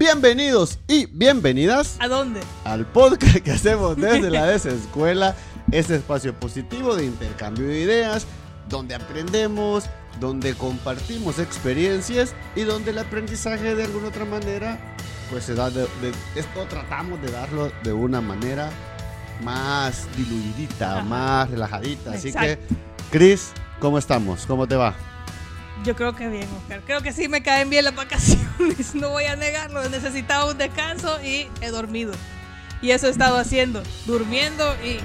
Bienvenidos y bienvenidas ¿A dónde? al podcast que hacemos desde la desescuela, ese espacio positivo de intercambio de ideas, donde aprendemos, donde compartimos experiencias y donde el aprendizaje de alguna otra manera, pues se da de, de- esto tratamos de darlo de una manera más diluidita, Ajá. más relajadita. Así que, Chris, ¿cómo estamos? ¿Cómo te va? Yo creo que bien, Oscar. Creo que sí me caen bien las vacaciones. No voy a negarlo. Necesitaba un descanso y he dormido. Y eso he estado haciendo. Durmiendo y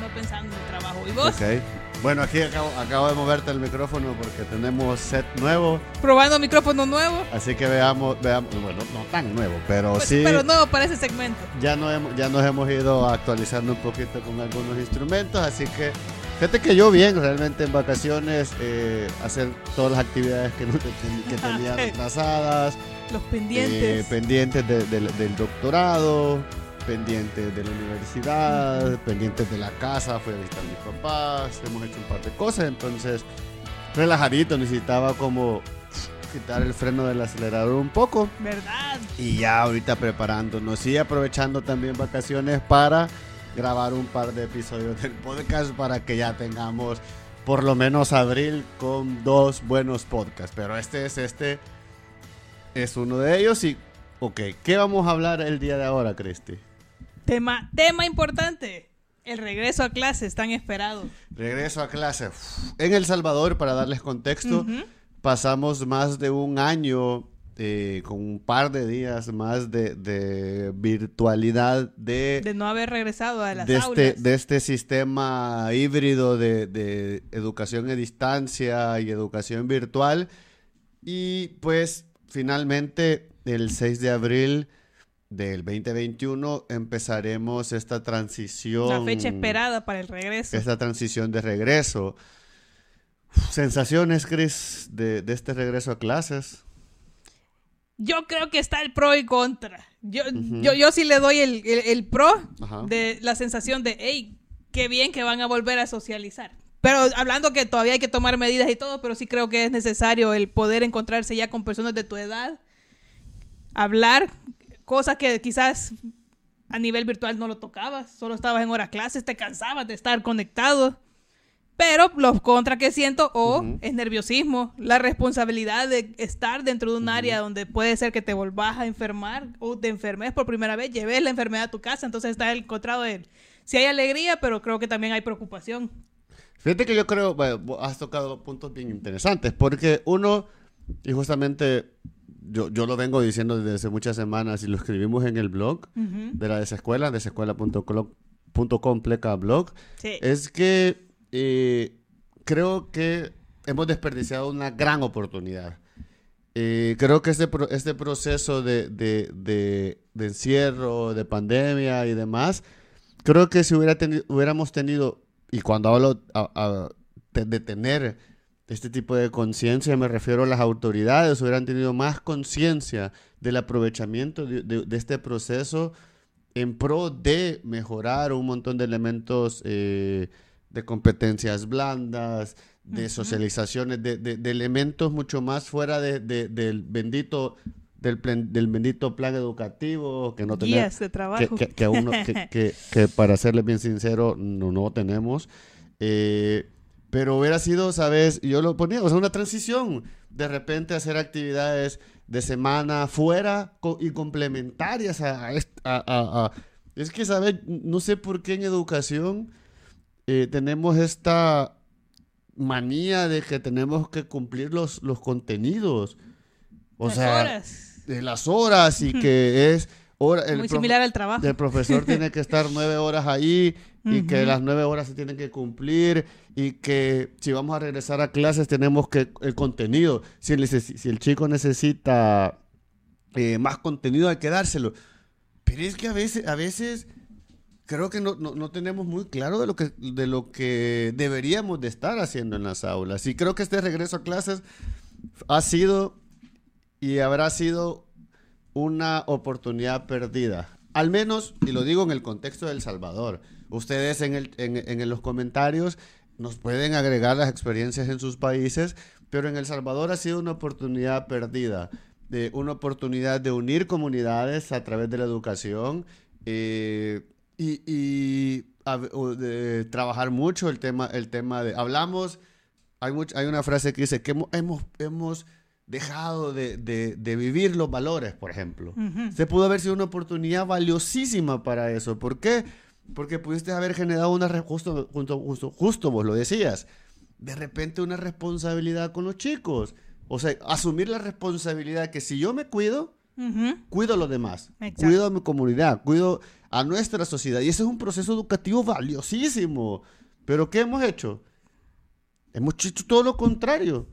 no pensando en el trabajo. ¿Y vos? Ok. Bueno, aquí acabo, acabo de moverte el micrófono porque tenemos set nuevo, Probando micrófono nuevo. así que veamos, veamos, bueno, no tan nuevo, pero Pues, sí, Pero nuevo para ese segmento. ya, no hemos, ya nos hemos ido actualizando un poquito con algunos instrumentos, así que fíjate que yo bien, realmente en vacaciones, eh, hacer todas las actividades que, que tenía Ok. retrasadas, Los eh, pendientes. pendientes de- del- del doctorado, pendientes de la universidad, pendientes de la casa, fui a visitar a mis papás, hemos hecho un par de cosas, entonces relajadito, necesitaba como quitar el freno del acelerador un poco ¿Verdad? y ya ahorita preparándonos y aprovechando también vacaciones para grabar un par de episodios del podcast para que ya tengamos por lo menos abril con dos buenos podcasts, pero este es este es uno de ellos y ok, ¿qué vamos a hablar el día de ahora, Cristi? Tema, tema importante. El regreso a clases tan esperado. Regreso a clase. Uf, En El Salvador, para darles contexto, pasamos más de un año eh, con un par de días más de, de virtualidad de, De no haber regresado a las de, este, aulas. de este sistema híbrido de, de educación a distancia y educación virtual. Y pues finalmente el 6 de abril del 2021 empezaremos esta transición. La fecha esperada para el regreso. esta transición de regreso. Sensaciones, Chris, de, de este regreso a clases. Yo creo que está el pro y contra. Yo, yo, yo sí le doy el, el- el pro Ajá. de la sensación de, hey, qué bien que van a volver a socializar. Pero hablando que todavía hay que tomar medidas y todo, pero sí creo que es necesario el poder encontrarse ya con personas de tu edad, hablar, cosas que quizás a nivel virtual no lo tocabas, solo estabas en hora clases, te cansabas de estar conectado. Pero los contra que siento o Ujú. es nerviosismo, la responsabilidad de estar dentro de un área donde puede ser que te volvás a enfermar o te enfermes por primera vez, lleves la enfermedad a tu casa, entonces está el encontrado de si hay alegría, pero creo que también hay preocupación. Fíjate que yo creo, bueno, has tocado puntos bien interesantes, porque uno, y justamente yo, yo lo vengo diciendo desde hace muchas semanas y lo escribimos en el blog de la desescuela, desescuela.com pleca blog, Sí. es que eh, creo que hemos desperdiciado una gran oportunidad. Eh, creo que este, pro- este proceso de, de- de- de encierro, de pandemia y demás, creo que si hubiera teni- hubiéramos tenido, y cuando hablo a- a- de, de este tipo de conciencia, me refiero a las autoridades, hubieran tenido más conciencia del aprovechamiento de, de- de este proceso en pro de mejorar un montón de elementos eh, de competencias blandas, de socializaciones, de, elementos mucho más fuera de- de- del bendito del, plan- del bendito plan educativo que no tenemos Guías de que, trabajo. que, que a uno- que- que- que para serles bien sincero, no, no tenemos. Eh, pero hubiera sido, ¿sabes? Yo lo ponía, o sea, una transición. De repente hacer actividades de semana fuera y complementarias a, a est- a- a- a- Es que, ¿sabes? No sé por qué en educación eh, tenemos esta manía de que tenemos que cumplir los, los contenidos. O Las sea, horas. de las horas y que es hora, el Muy similar al trabajo. el profesor tiene que estar nueve horas ahí y que Ujú. las nueve horas se tienen que cumplir y que si vamos a regresar a clases tenemos que el contenido si el, si el chico necesita eh, más contenido hay que dárselo pero es que a veces a veces creo que no, no, no tenemos muy claro de lo que de lo que deberíamos de estar haciendo en las aulas y creo que este regreso a clases ha sido y habrá sido una oportunidad perdida. Al menos, y lo digo en el contexto de El Salvador, ustedes en, el- en- en los comentarios nos pueden agregar las experiencias en sus países, pero en El Salvador ha sido una oportunidad perdida. de una oportunidad de unir comunidades a través de la educación eh, y, y de trabajar mucho el tema, el tema de... Hablamos, hay, much- hay una frase que dice que hemos, hemos dejado de, de- de vivir los valores, por ejemplo. Se pudo haber sido una oportunidad valiosísima para eso. ¿Por qué? Porque pudiste haber generado una... Justo, justo, justo, justo vos lo decías. De repente una responsabilidad con los chicos. O sea, asumir la responsabilidad que si yo me cuido, cuido a los demás, Exacto. cuido a mi comunidad, cuido a nuestra sociedad. Y ese es un proceso educativo valiosísimo. Pero ¿qué hemos hecho? Hemos hecho todo lo contrario.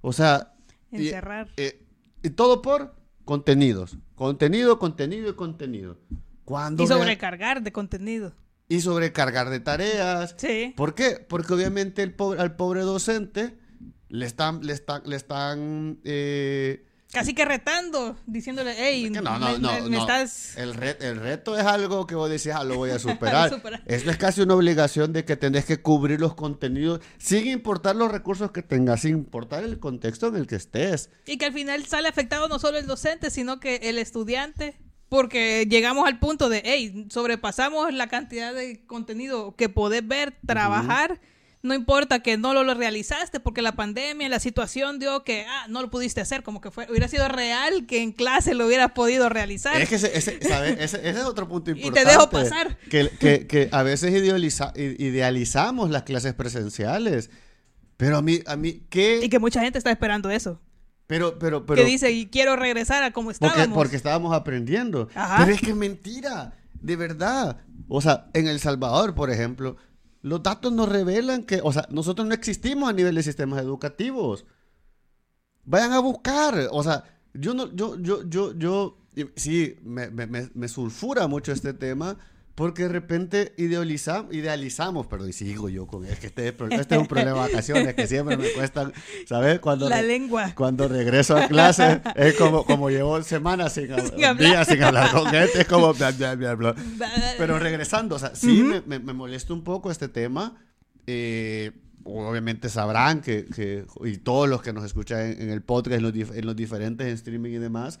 O sea... y- Encerrar. eh, y todo por contenidos. Contenido, contenido y contenido. Cuando Y sobrecargar de contenido. y sobrecargar de tareas. Sí. ¿Por qué? Porque obviamente el pobre, al pobre docente le están, le están, le están eh, Casi que retando, diciéndole, hey, no, no, me, no, me- me no. estás... El, re- el reto es algo que vos decís, ah, lo voy a superar. Superar. Esto es casi una obligación de que tenés que cubrir los contenidos sin importar los recursos que tengas, sin importar el contexto en el que estés. Y que al final sale afectado no solo el docente, sino que el estudiante. Porque llegamos al punto de, hey, sobrepasamos la cantidad de contenido que podés ver, trabajar. No importa que no lo, lo realizaste porque la pandemia, la situación dio que, ah, no lo pudiste hacer. Como que fue, hubiera sido real que en clase lo hubieras podido realizar. Es que ese, ese, ¿sabes? Ese, ese es otro punto Y te importante. dejo pasar. Que, que- que a veces idealiza- idealizamos las clases presenciales. Pero a mí, a mí, ¿qué? Y que mucha gente está esperando eso. Pero, pero, pero. que dice, y quiero regresar a como porque, estábamos. porque estábamos aprendiendo. Ajá. Pero es que es mentira. De verdad. O sea, en El Salvador, por ejemplo, los datos nos revelan que, o sea, nosotros no existimos a nivel de sistemas educativos. Vayan a buscar. O sea, yo no, yo, yo, yo, yo, sí, me, me, me sulfura mucho este tema. Porque de repente idealizamos, idealizamos, perdón, y sigo yo con es que este, este es un problema de vacaciones que siempre me cuestan, ¿sabes? Cuando La lengua. cuando regreso a clase, es como, como llevo semanas sin, Sin hablar. días sin hablar con gente, es como bla, bla, bla, bla. Pero regresando, o sea, sí me, me, me molesta un poco este tema. Eh, obviamente sabrán que, que- y todos los que nos escuchan en, en el podcast, en los, en los diferentes streaming y demás,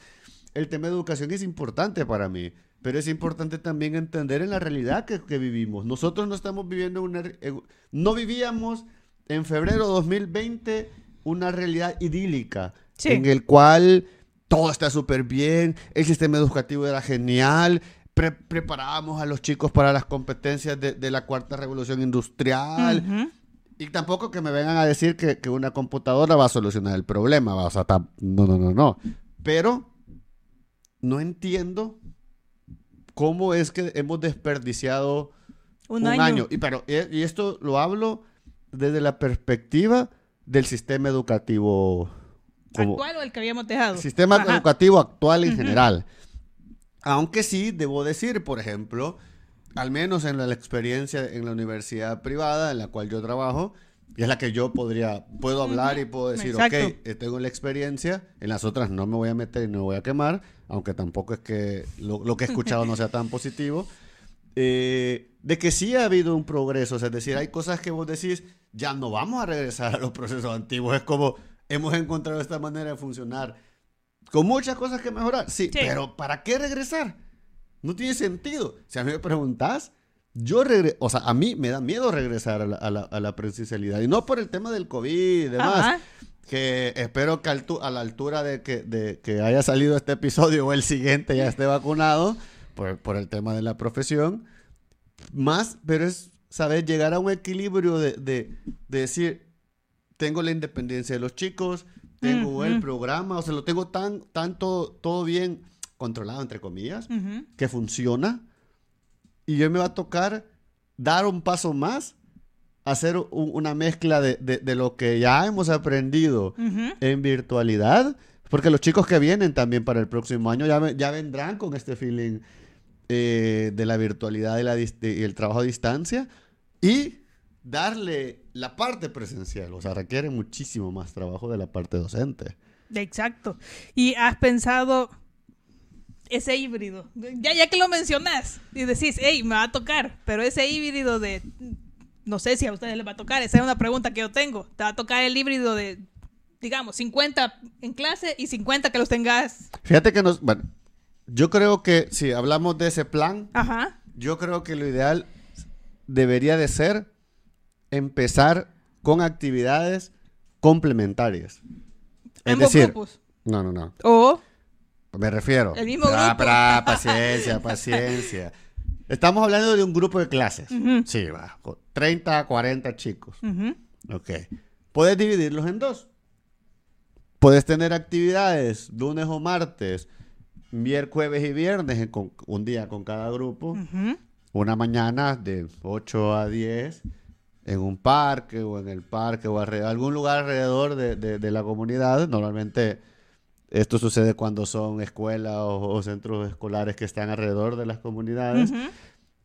el tema de educación es importante para mí. Pero es importante también entender en la realidad que, que vivimos. Nosotros no estamos viviendo una... eh, No vivíamos en febrero de 2020 una realidad idílica Sí. en el cual todo está súper bien, el sistema educativo era genial, pre- preparábamos a los chicos para las competencias de, de la cuarta revolución industrial. Y tampoco que me vengan a decir que, que una computadora va a solucionar el problema. va, O sea, tam- no, no, no, no. Pero no entiendo cómo es que hemos desperdiciado Un, un, año. año. Y, pero, y, y esto lo hablo desde la perspectiva del sistema educativo. como- ¿Actual o el que habíamos dejado? sistema Ajá. educativo actual en general. Aunque sí, debo decir, por ejemplo, al menos en la, la experiencia en la universidad privada en la cual yo trabajo, y es la que yo podría, puedo hablar y puedo decir, Exacto. ok, eh, tengo la experiencia, en las otras no me voy a meter y no me voy a quemar, aunque tampoco es que lo, lo que he escuchado no sea tan positivo, eh, de que sí ha habido un progreso, o sea, es decir, hay cosas que vos decís, ya no vamos a regresar a los procesos antiguos, es como hemos encontrado esta manera de funcionar, con muchas cosas que mejorar, sí, Sí. pero ¿para qué regresar? No tiene sentido. Si a mí me preguntas, yo regreso, o sea, a mí me da miedo regresar a la, a la- a la presencialidad. Y no por el tema del COVID y demás, Ajá. Que espero que a la altura de que, de que haya salido este episodio o el siguiente ya esté vacunado, por, por el tema de la profesión. Más, pero es saber llegar a un equilibrio de, de- de decir, tengo la independencia de los chicos, tengo el Ujú. programa, o sea, lo tengo tan, tanto, todo bien controlado, entre comillas, Ujú. que funciona. Y yo me va a tocar dar un paso más, hacer un- una mezcla de, de- de lo que ya hemos aprendido en virtualidad, porque los chicos que vienen también para el próximo año ya, ya vendrán con este feeling eh, de la virtualidad y, la y el trabajo a distancia y darle la parte presencial, o sea, requiere muchísimo más trabajo de la parte docente. Exacto. Y has pensado ese híbrido. Ya, ya que lo mencionas y decís, hey, me va a tocar, pero ese híbrido de, no sé si a ustedes les va a tocar, esa es una pregunta que yo tengo. ¿Te va a tocar el híbrido de digamos, 50 en clase y 50 que los tengas. Fíjate que nos, bueno, yo creo que si hablamos de ese plan, Ajá. yo creo que lo ideal debería de ser empezar con actividades complementarias. Es decir, grupos. no, no, no. O Me refiero. El mismo Ah, grupo. pra- paciencia, paciencia. Estamos hablando de un grupo de clases. Ujú. Sí, va. con 30 a 40 chicos. Ok. Puedes dividirlos en dos. Puedes tener actividades lunes o martes, miércoles, jueves y viernes, en con- un día con cada grupo. Una mañana de 8 a 10 en un parque o en el parque o alrededor, algún lugar alrededor de, de- de la comunidad. Normalmente esto sucede cuando son escuelas o, o centros escolares que están alrededor de las comunidades.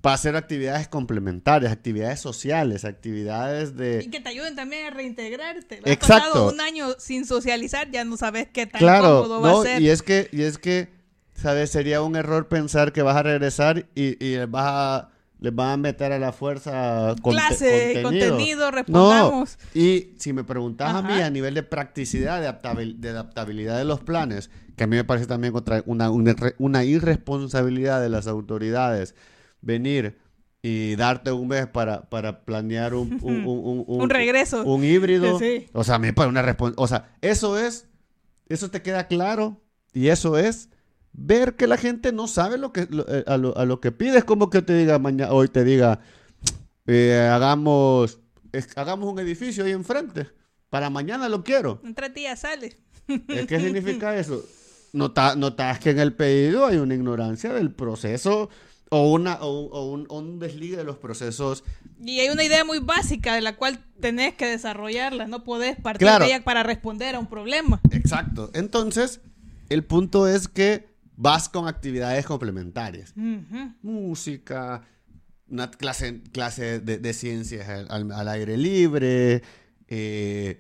Para hacer actividades complementarias, actividades sociales, actividades de... Y que te ayuden también a reintegrarte. Has Exacto. pasado un año sin socializar, ya no sabes qué tan Claro, cómodo va a ser. y es que, y es que, ¿sabes? Sería un error pensar que vas a regresar y, y vas a, les van a meter a la fuerza conte- Clase, contenido, respondamos. No, y si me preguntas a mí a nivel de practicidad, de, adaptabil- de adaptabilidad de los planes, que a mí me parece también contra- una, una, irre- una irresponsabilidad de las autoridades venir y darte un mes para, para planear un, un, un, Un regreso. Un híbrido. Sí. O sea, a mí me parece una O sea, eso es, eso te queda claro y eso es ver que la gente no sabe lo que, lo- eh, a, lo, a lo que pide. Es como que te diga mañana, hoy te diga, eh, hagamos, es- hagamos un edificio ahí enfrente. Para mañana lo quiero. En tres días sale. Eh, ¿Qué significa eso? Nota- notas que en el pedido hay una ignorancia del proceso o, una, o, o un, un desligue de los procesos. Y hay una idea muy básica de la cual tenés que desarrollarla. No podés partir Claro. de ella para responder a un problema. Exacto. Entonces, el punto es que vas con actividades complementarias. Música, una clase, clase de, de ciencias al, al- aire libre, eh,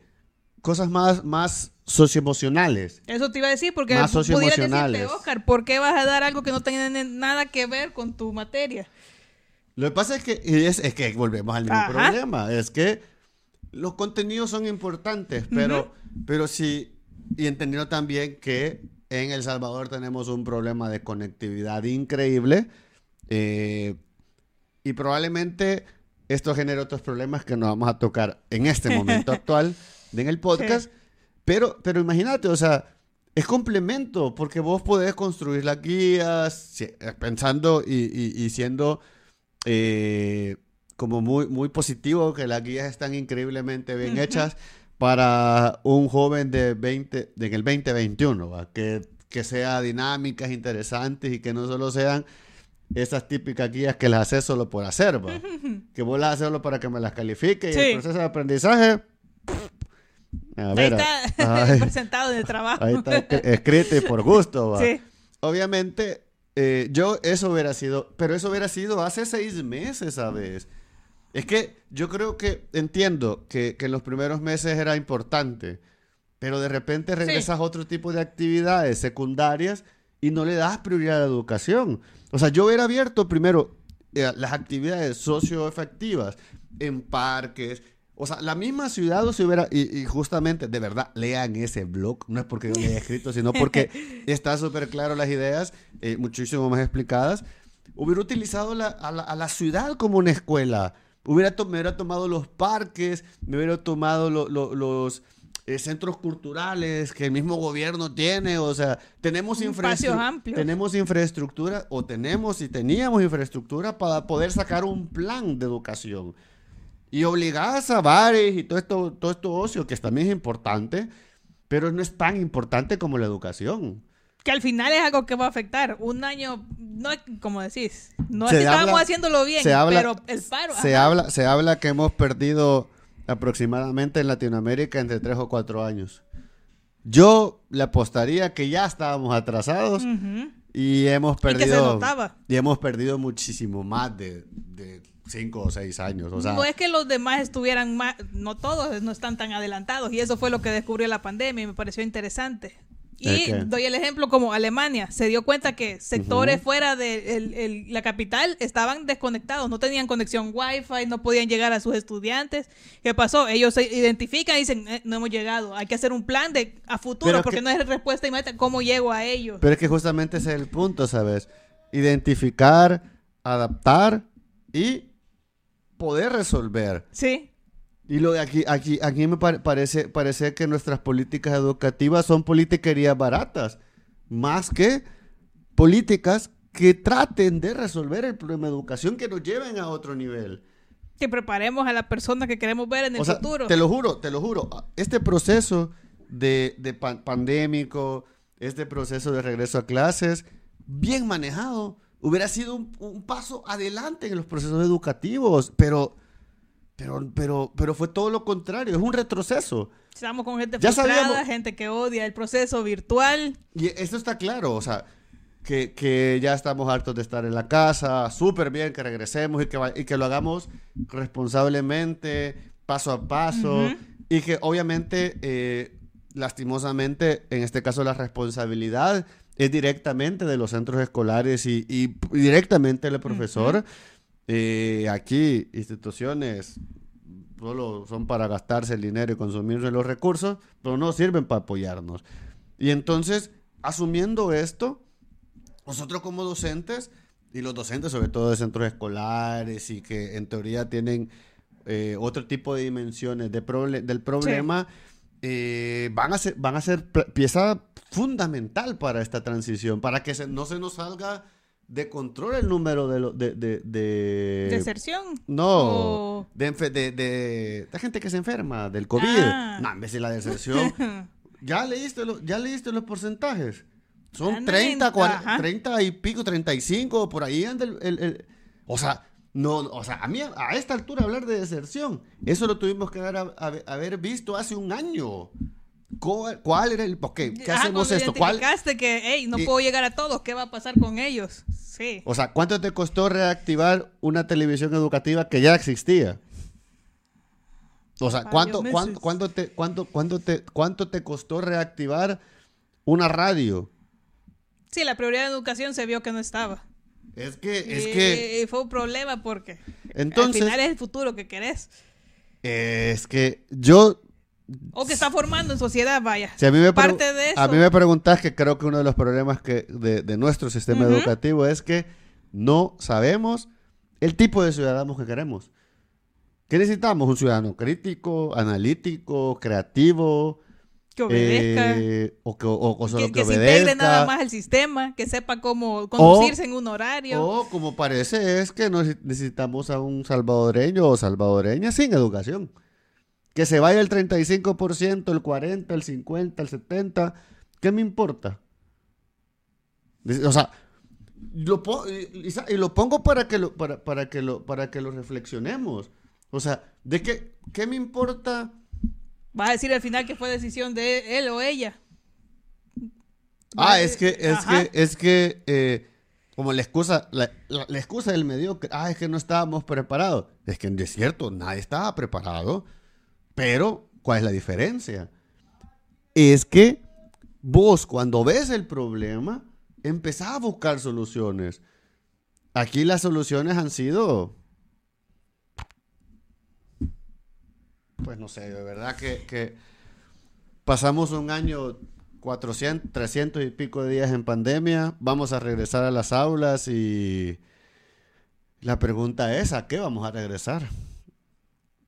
cosas más, más socioemocionales. Eso te iba a decir porque Más pudieras decirte, Oscar, ¿por qué vas a dar algo que no tiene nada que ver con tu materia? Lo que pasa es que, es, es que volvemos al mismo Ajá. problema, es que los contenidos son importantes, pero, pero sí, y entendiendo también que en El Salvador tenemos un problema de conectividad increíble eh, y probablemente esto genere otros problemas que nos vamos a tocar en este momento actual en el podcast, pero, pero imagínate, o sea, es complemento, porque vos podés construir las guías eh, pensando y, y- y siendo eh, como muy, muy positivo, que las guías están increíblemente bien hechas para un joven de 20, de en el 2021, ¿va? Que, que sea dinámicas, interesantes y que no solo sean esas típicas guías que las haces solo por hacer, ¿va? que vos las haces solo para que me las califique y el proceso de aprendizaje... A Ahí está ay, presentado en el trabajo. ahí está escri- escrito y por gusto, ¿va? Sí. Obviamente, eh, yo eso hubiera sido, pero eso hubiera sido hace seis meses, ¿sabes? Es que yo creo que entiendo que, que en los primeros meses era importante, pero de repente regresas a otro tipo de actividades secundarias y no le das prioridad a la educación. O sea, yo hubiera abierto primero eh, las actividades socioefectivas en parques. O sea, la misma ciudad o se hubiera, y, y justamente, de verdad, lean ese blog, no es porque yo lo haya escrito, sino porque está súper claro las ideas, eh, muchísimo más explicadas. Hubiera utilizado la- a, la, a la ciudad como una escuela. Hubiera me hubiera tomado los parques, me hubiera tomado lo- lo- los eh, centros culturales que el mismo gobierno tiene. O sea, tenemos, Espacios infraestru- amplios. tenemos infraestructura, o tenemos y teníamos infraestructura para poder sacar un plan de educación. Y obligadas a bares y todo esto, todo esto ocio, que también es importante, pero no es tan importante como la educación. Que al final es algo que va a afectar. Un año, no es como decís, no es Se que estábamos haciéndolo bien, se habla- pero el paro. Se ajá. habla, se habla que hemos perdido aproximadamente en Latinoamérica entre 3 o 4 años. Yo le apostaría que ya estábamos atrasados y hemos perdido y hemos perdido muchísimo más de 5 o 6 años. O sea, no es que los demás estuvieran más, no todos no están tan adelantados y eso fue lo que descubrió la pandemia y me pareció interesante. Y doy el ejemplo como Alemania se dio cuenta que sectores fuera de la capital estaban desconectados, no tenían conexión wifi, no podían llegar a sus estudiantes. ¿Qué pasó? Ellos se identifican y dicen, eh, no hemos llegado, hay que hacer un plan de a futuro porque no es respuesta inmediata, ¿cómo llego a ellos? Pero es que justamente ese es el punto, ¿sabes? Identificar, adaptar y poder resolver. Sí. Y lo aquí, aquí, aquí me parece, parece que nuestras políticas educativas son politiquerías baratas, más que políticas que traten de resolver el problema de educación, que nos lleven a otro nivel. Que preparemos a la persona que queremos ver en el futuro. Te lo juro, te lo juro. Este proceso de, pandémico, este proceso de regreso a clases, bien manejado, hubiera sido un, un paso adelante en los procesos educativos, pero pero, pero, pero fue todo lo contrario, es un retroceso. Estamos con gente frustrada, gente que odia el proceso virtual. Y eso está claro, o sea, que, que ya estamos hartos de estar en la casa, súper bien que regresemos y que, y que lo hagamos responsablemente, paso a paso, y que obviamente, eh, lastimosamente, en este caso la responsabilidad es directamente de los centros escolares y, y, directamente del profesor. Eh, aquí, instituciones solo son para gastarse el dinero y consumirse los recursos, pero no sirven para apoyarnos. Y entonces, asumiendo esto, nosotros como docentes, y los docentes sobre todo de centros escolares y que en teoría tienen eh, otro tipo de dimensiones de del problema, eh, van, a ser, van a ser pieza fundamental para esta transición, para que no se nos salga de control el número de... Lo, de, de, de ¿Deserción? No, de, de, de, gente que se enferma del COVID. Ah. No, en vez de la deserción. ¿Ya leíste, lo, ¿Ya leíste los porcentajes? Son 30, 40, 30 y pico, 35, por ahí anda el, el, O sea, no, o sea, a mí a esta altura hablar de deserción, eso lo tuvimos que haber, haber visto hace un año. ¿Cuál, era el por ¿Qué hacemos esto? ¿Cuál? que, hey, no puedo llegar a todos, ¿qué va a pasar con ellos? Sí. O sea, ¿cuánto te costó reactivar una televisión educativa que ya existía? O sea, ¿cuánto, cuánto, te, cuánto, cuánto, te, ¿cuánto te costó reactivar una radio? Sí, la prioridad de educación se vio que no estaba. Es que, es que... Y fue un problema porque Entonces, al final es el futuro que querés. Es que yo o que está formando en sociedad, vaya. Si a mí me Parte de eso. A mí me preguntas que creo que uno de los problemas que de, nuestro sistema educativo es que no sabemos el tipo de ciudadanos que queremos. ¿Qué necesitamos? Un ciudadano crítico, analítico, creativo. Que obedezca. Eh, o que, o, solo que, que, se integre nada más al sistema, que sepa cómo conducirse en un horario. O como parece es que necesitamos a un salvadoreño o salvadoreña sin educación. Que se vaya el 35%, el 40%, el 50%, el 70%, ¿qué me importa? O sea, lo y, lo pongo para que lo, para, para, que lo, para que lo reflexionemos. O sea, ¿de qué, qué me importa? Va a decir al final que fue decisión de él o ella. Ah, es que, es que, es que, eh, como la excusa, la, la, excusa del mediocre, ah, es que no estábamos preparados. Es que es cierto, nadie estaba preparado. Pero, ¿cuál es la diferencia? Es que vos cuando ves el problema, empezás a buscar soluciones. Aquí las soluciones han sido... Pues no sé, de verdad que, pasamos un año 400, 300 y pico de días en pandemia, vamos a regresar a las aulas y la pregunta es, ¿a qué vamos a regresar?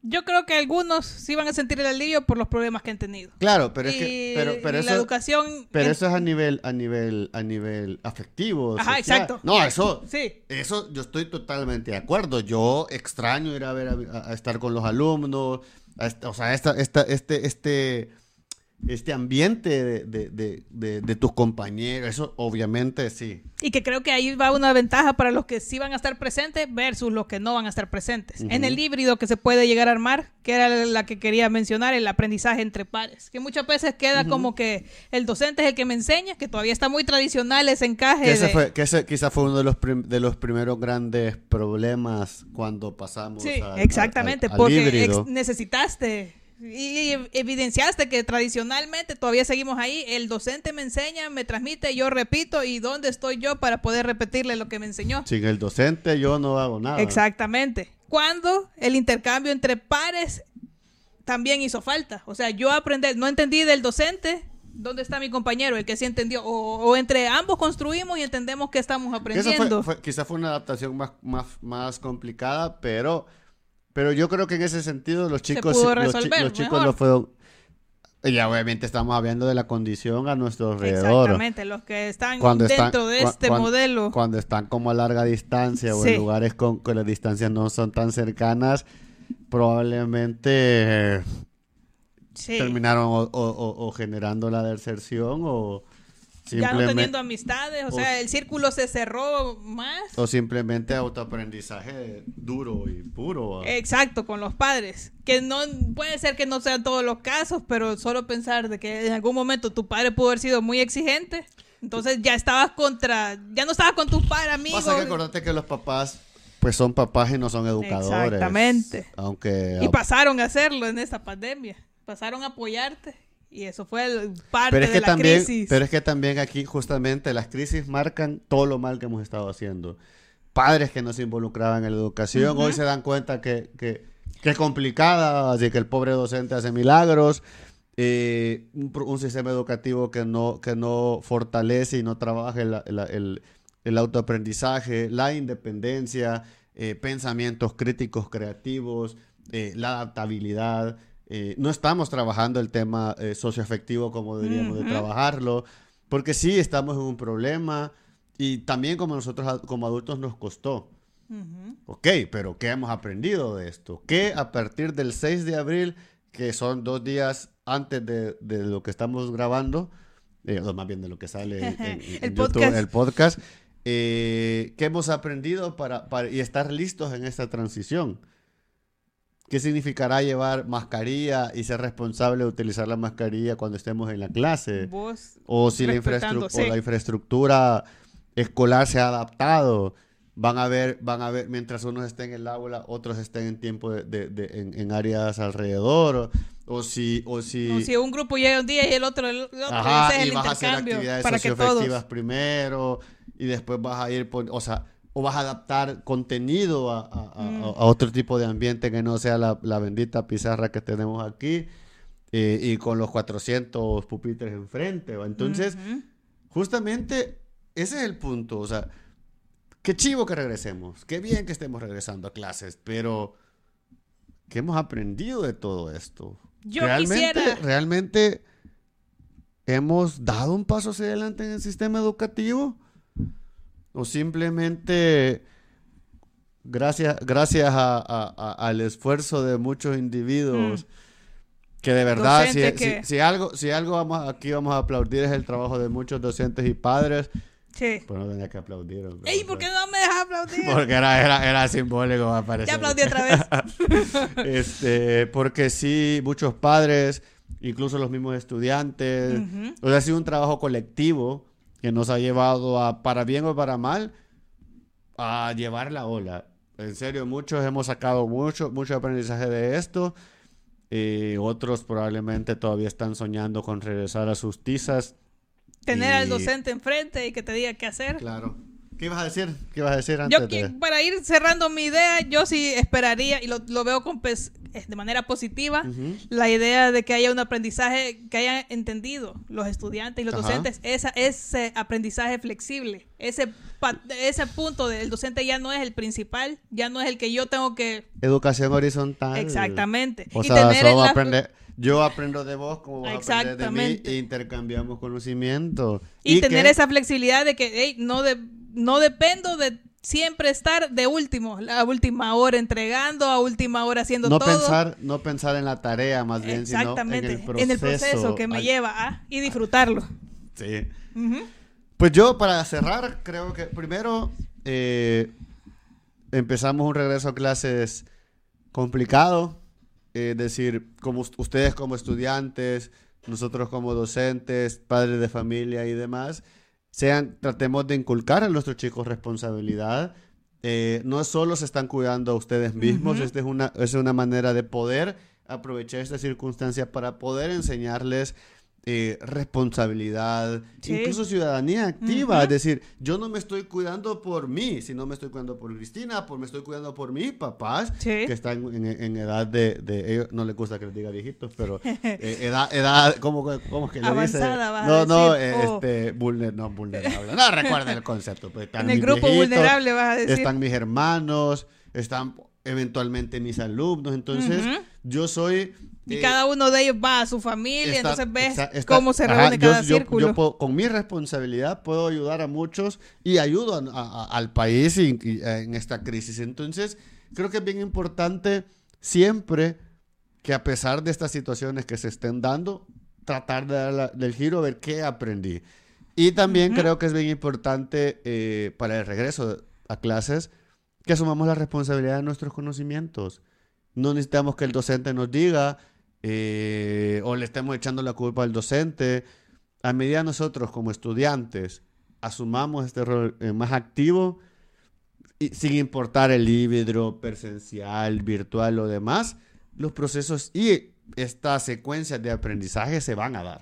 Yo creo que algunos sí van a sentir el alivio por los problemas que han tenido. Claro, pero es que pero, pero eso, la educación pero eso es a nivel a nivel a nivel afectivo. Ajá, exacto. No, eso sí. Eso yo estoy totalmente de acuerdo. Yo extraño ir a ver a, estar con los alumnos, o sea, esta, esta este este este ambiente de, tus compañeros, eso obviamente sí. Y que creo que ahí va una ventaja para los que sí van a estar presentes versus los que no van a estar presentes. En el híbrido que se puede llegar a armar, que era la que quería mencionar, el aprendizaje entre pares, que muchas veces queda como que el docente es el que me enseña, que todavía está muy tradicional ese encaje. Que ese, fue, que ese quizás fue uno de los, de los primeros grandes problemas cuando pasamos sí, exactamente, porque necesitaste Y evidenciaste que tradicionalmente todavía seguimos ahí. El docente me enseña, me transmite, yo repito. ¿Y dónde estoy yo para poder repetirle lo que me enseñó? Sin el docente yo no hago nada. Exactamente. Cuando el intercambio entre pares también hizo falta. O sea, yo aprendí, no entendí del docente, ¿dónde está mi compañero? El que sí entendió. O, entre ambos construimos y entendemos que estamos aprendiendo. quizás fue una adaptación más, más, más complicada, pero pero yo creo que en ese sentido los chicos, los, chicos lo fueron... Y obviamente estamos hablando de la condición a nuestro alrededor. Exactamente, los que están dentro de este modelo. Cuando están como a larga distancia o en lugares con que las distancias no son tan cercanas, probablemente terminaron o, generando la deserción o ya no teniendo amistades, o, sea, el círculo se cerró más. O simplemente autoaprendizaje duro y puro. Exacto, con los padres. Que no puede ser que no sean todos los casos, pero solo pensar de que en algún momento tu padre pudo haber sido muy exigente. Entonces ya estabas contra, ya no estabas con tu padre, amigo. Pasa que acordate que los papás pues son papás y no son educadores. Exactamente. Aunque y pasaron a hacerlo en esta pandemia. Pasaron a apoyarte. Y eso fue parte de la crisis. Pero es que también aquí justamente las crisis marcan todo lo mal que hemos estado haciendo. Padres que no se involucraban en la educación, hoy se dan cuenta que, que, es complicada, así que el pobre docente hace milagros. Eh, un, sistema educativo que no, que no fortalece y no trabaja el, el, autoaprendizaje, la independencia, eh, pensamientos críticos creativos, eh, la adaptabilidad. Eh, no estamos trabajando el tema eh, socioafectivo como deberíamos de trabajarlo, porque sí estamos en un problema y también como nosotros como adultos nos costó. Ok, pero ¿qué hemos aprendido de esto? Que a partir del 6 de abril, que son dos días antes de, lo que estamos grabando, eh, más bien de lo que sale en, el, podcast. el podcast, eh, ¿qué hemos aprendido para, para, y estar listos en esta transición? ¿Qué significará llevar mascarilla y ser responsable de utilizar la mascarilla cuando estemos en la clase? o si la, la infraestructura escolar se ha adaptado. Van a ver, van a ver, mientras unos estén en el aula, otros estén en tiempo de, en, áreas alrededor. O si, o si... si un grupo llega un día y el otro, el otro Ajá, y vas a hacer actividades socioafectivas primero y después vas a ir, por, o sea, o vas a adaptar contenido mm. a, otro tipo de ambiente que no sea la, bendita pizarra que tenemos aquí eh, y con los 400 pupitres enfrente. Entonces, justamente ese es el punto. O sea, qué chivo que regresemos, qué bien que estemos regresando a clases, pero ¿qué hemos aprendido de todo esto? Yo realmente, quisiera... Realmente hemos dado un paso hacia adelante en el sistema educativo o simplemente gracias, gracias al esfuerzo de muchos individuos. Mm. Que de verdad, si, algo, si algo vamos, aquí vamos a aplaudir es el trabajo de muchos docentes y padres. Sí. Pues no tenía que aplaudir. Ey, ¿por qué no me dejas aplaudir? Porque era, era, era simbólico, me parece. Ya aplaudí otra vez. este, porque sí, muchos padres, incluso los mismos estudiantes. O sea, ha sido un trabajo colectivo que nos ha llevado a, para bien o para mal, a llevar la ola. En serio, muchos hemos sacado mucho, mucho aprendizaje de esto. y otros probablemente todavía están soñando con regresar a sus tizas. Tener al docente enfrente y que te diga qué hacer. Claro. ¿Qué ibas a decir? ¿Qué ibas a decir antes yo, Para ir cerrando mi idea, yo sí esperaría, y lo, lo veo con, de manera positiva, la idea de que haya un aprendizaje, que hayan entendido los estudiantes y los docentes, esa, ese aprendizaje flexible, ese, ese punto del docente ya no es el principal, ya no es el que yo tengo que... Educación horizontal. Exactamente. O sea, aprender... Yo aprendo de vos como vos de mí e intercambiamos conocimiento. Y, tener esa flexibilidad de que no, de, no dependo de siempre estar de último, la última hora entregando, a última hora haciendo no todo. Pensar, no pensar en la tarea más bien, sino en el proceso. En el proceso que me lleva a y disfrutarlo. Sí. Pues yo para cerrar, creo que primero eh, empezamos un regreso a clases complicado. Es decir, como ustedes como estudiantes, nosotros como docentes, padres de familia y demás, sean, tratemos de inculcar a nuestros chicos responsabilidad. Eh, no solo se están cuidando a ustedes mismos, esta es una, es una manera de poder aproveché esta circunstancia para poder enseñarles eh, responsabilidad, Sí. incluso ciudadanía activa. Es decir, yo no me estoy cuidando por mí, sino me estoy cuidando por Cristina, por, me estoy cuidando por mis papás, Sí. que están en, en edad de, de- ellos no les gusta que les diga viejitos, pero eh, edad, edad, ¿cómo, cómo que le dice? Avanzada, a No, no, decir, eh, oh. este, vulner- no, vulnerable. No recuerda el concepto. Pues, están En el mis grupo viejitos, vulnerable vas a decir. están mis hermanos, están eventualmente mis alumnos. Entonces, yo soy. Y eh, cada uno de ellos va a su familia, está- entonces ves está- está- cómo se ajá, reúne yo- cada yo- círculo. yo puedo- con mi responsabilidad puedo ayudar a muchos y ayudo a- a- al país y- y, eh, en esta crisis. Entonces, creo que es bien importante siempre que a pesar de estas situaciones que se estén dando, tratar de dar la- del giro, ver qué aprendí. Y también Ujú. creo que es bien importante eh, para el regreso a clases que asumamos la responsabilidad de nuestros conocimientos. No necesitamos que el docente nos diga eh, o le estemos echando la culpa al docente. A medida nosotros como estudiantes asumamos este rol eh, más activo, y sin importar el híbrido, presencial, virtual o demás, los procesos y esta secuencia de aprendizaje se van a dar.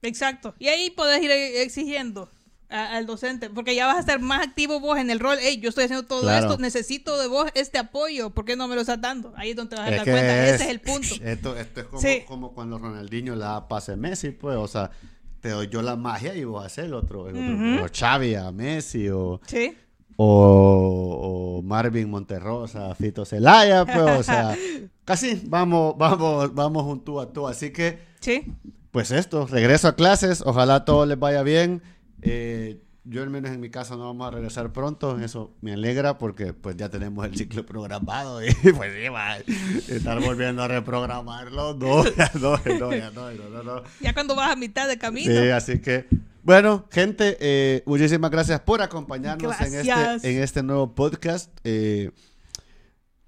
Exacto. Y ahí podés ir exigiendo a- al docente, porque ya vas a estar más activo vos en el rol. Hey, yo estoy haciendo todo Claro. esto, necesito de vos este apoyo, ¿por qué no me lo estás dando? Ahí es donde te vas a dar cuenta, es- ese es el punto. Esto, esto es como, Sí. como cuando Ronaldinho le da pase a Messi, pues, o sea, te doy yo la magia y vos haces el otro, el otro. Ujú. O Xavi a Messi, o, Sí. o, o Marvin Monterrosa, Fito Celaya, pues, o sea, casi vamos, vamos, vamos un tú a tú. Así que, Sí. pues esto, regreso a clases, ojalá todo les vaya bien. Eh, yo al menos en mi caso no vamos a regresar pronto, eso me alegra porque pues ya tenemos el ciclo programado y pues sí, va, estar volviendo a reprogramarlo, no, ya no, no, ya no, no, no, no. Ya cuando vas a mitad de camino. Sí, así que, bueno, gente, eh, muchísimas gracias por acompañarnos en este, en este nuevo podcast. Eh,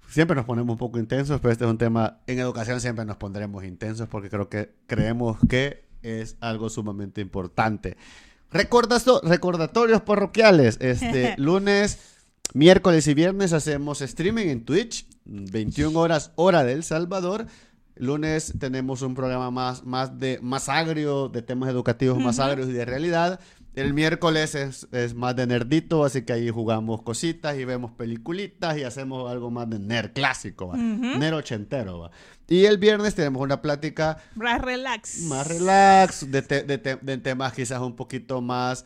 siempre nos ponemos un poco intensos, pero este es un tema, en educación siempre nos pondremos intensos porque creo que creemos que es algo sumamente importante. Recordasto- recordatorios parroquiales, este lunes, miércoles y viernes hacemos streaming en Twitch, 21 horas hora del Salvador. Lunes tenemos un programa más, más, de, más agrio, de temas educativos más agrios y de realidad. El miércoles es, es más de nerdito, así que ahí jugamos cositas y vemos peliculitas y hacemos algo más de nerd clásico, ¿va? Nerd ochentero. ¿va? Y el viernes tenemos una plática Ra- Relax. más relax, de, te- de te- de temas quizás un poquito más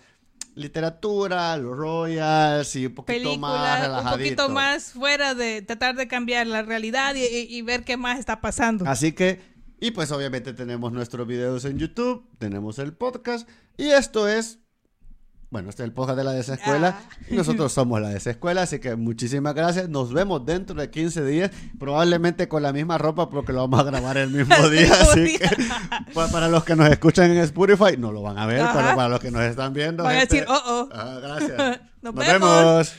literatura, los royals y un poquito más película, un relajadito. poquito más fuera de tratar de cambiar la realidad y, y- y ver qué más está pasando. Así que, y pues obviamente tenemos nuestros videos en YouTube, tenemos el podcast y esto es, bueno, este es el podcast de la desescuela. Ah. Nosotros somos la desescuela, así que muchísimas gracias. Nos vemos dentro de 15 días, probablemente con la misma ropa porque lo vamos a grabar el mismo día. así que pues, para los que nos escuchan en Spotify, no lo van a ver, pero para los que nos están viendo... Van a decir, oh, oh. Gracias. nos, nos, vemos.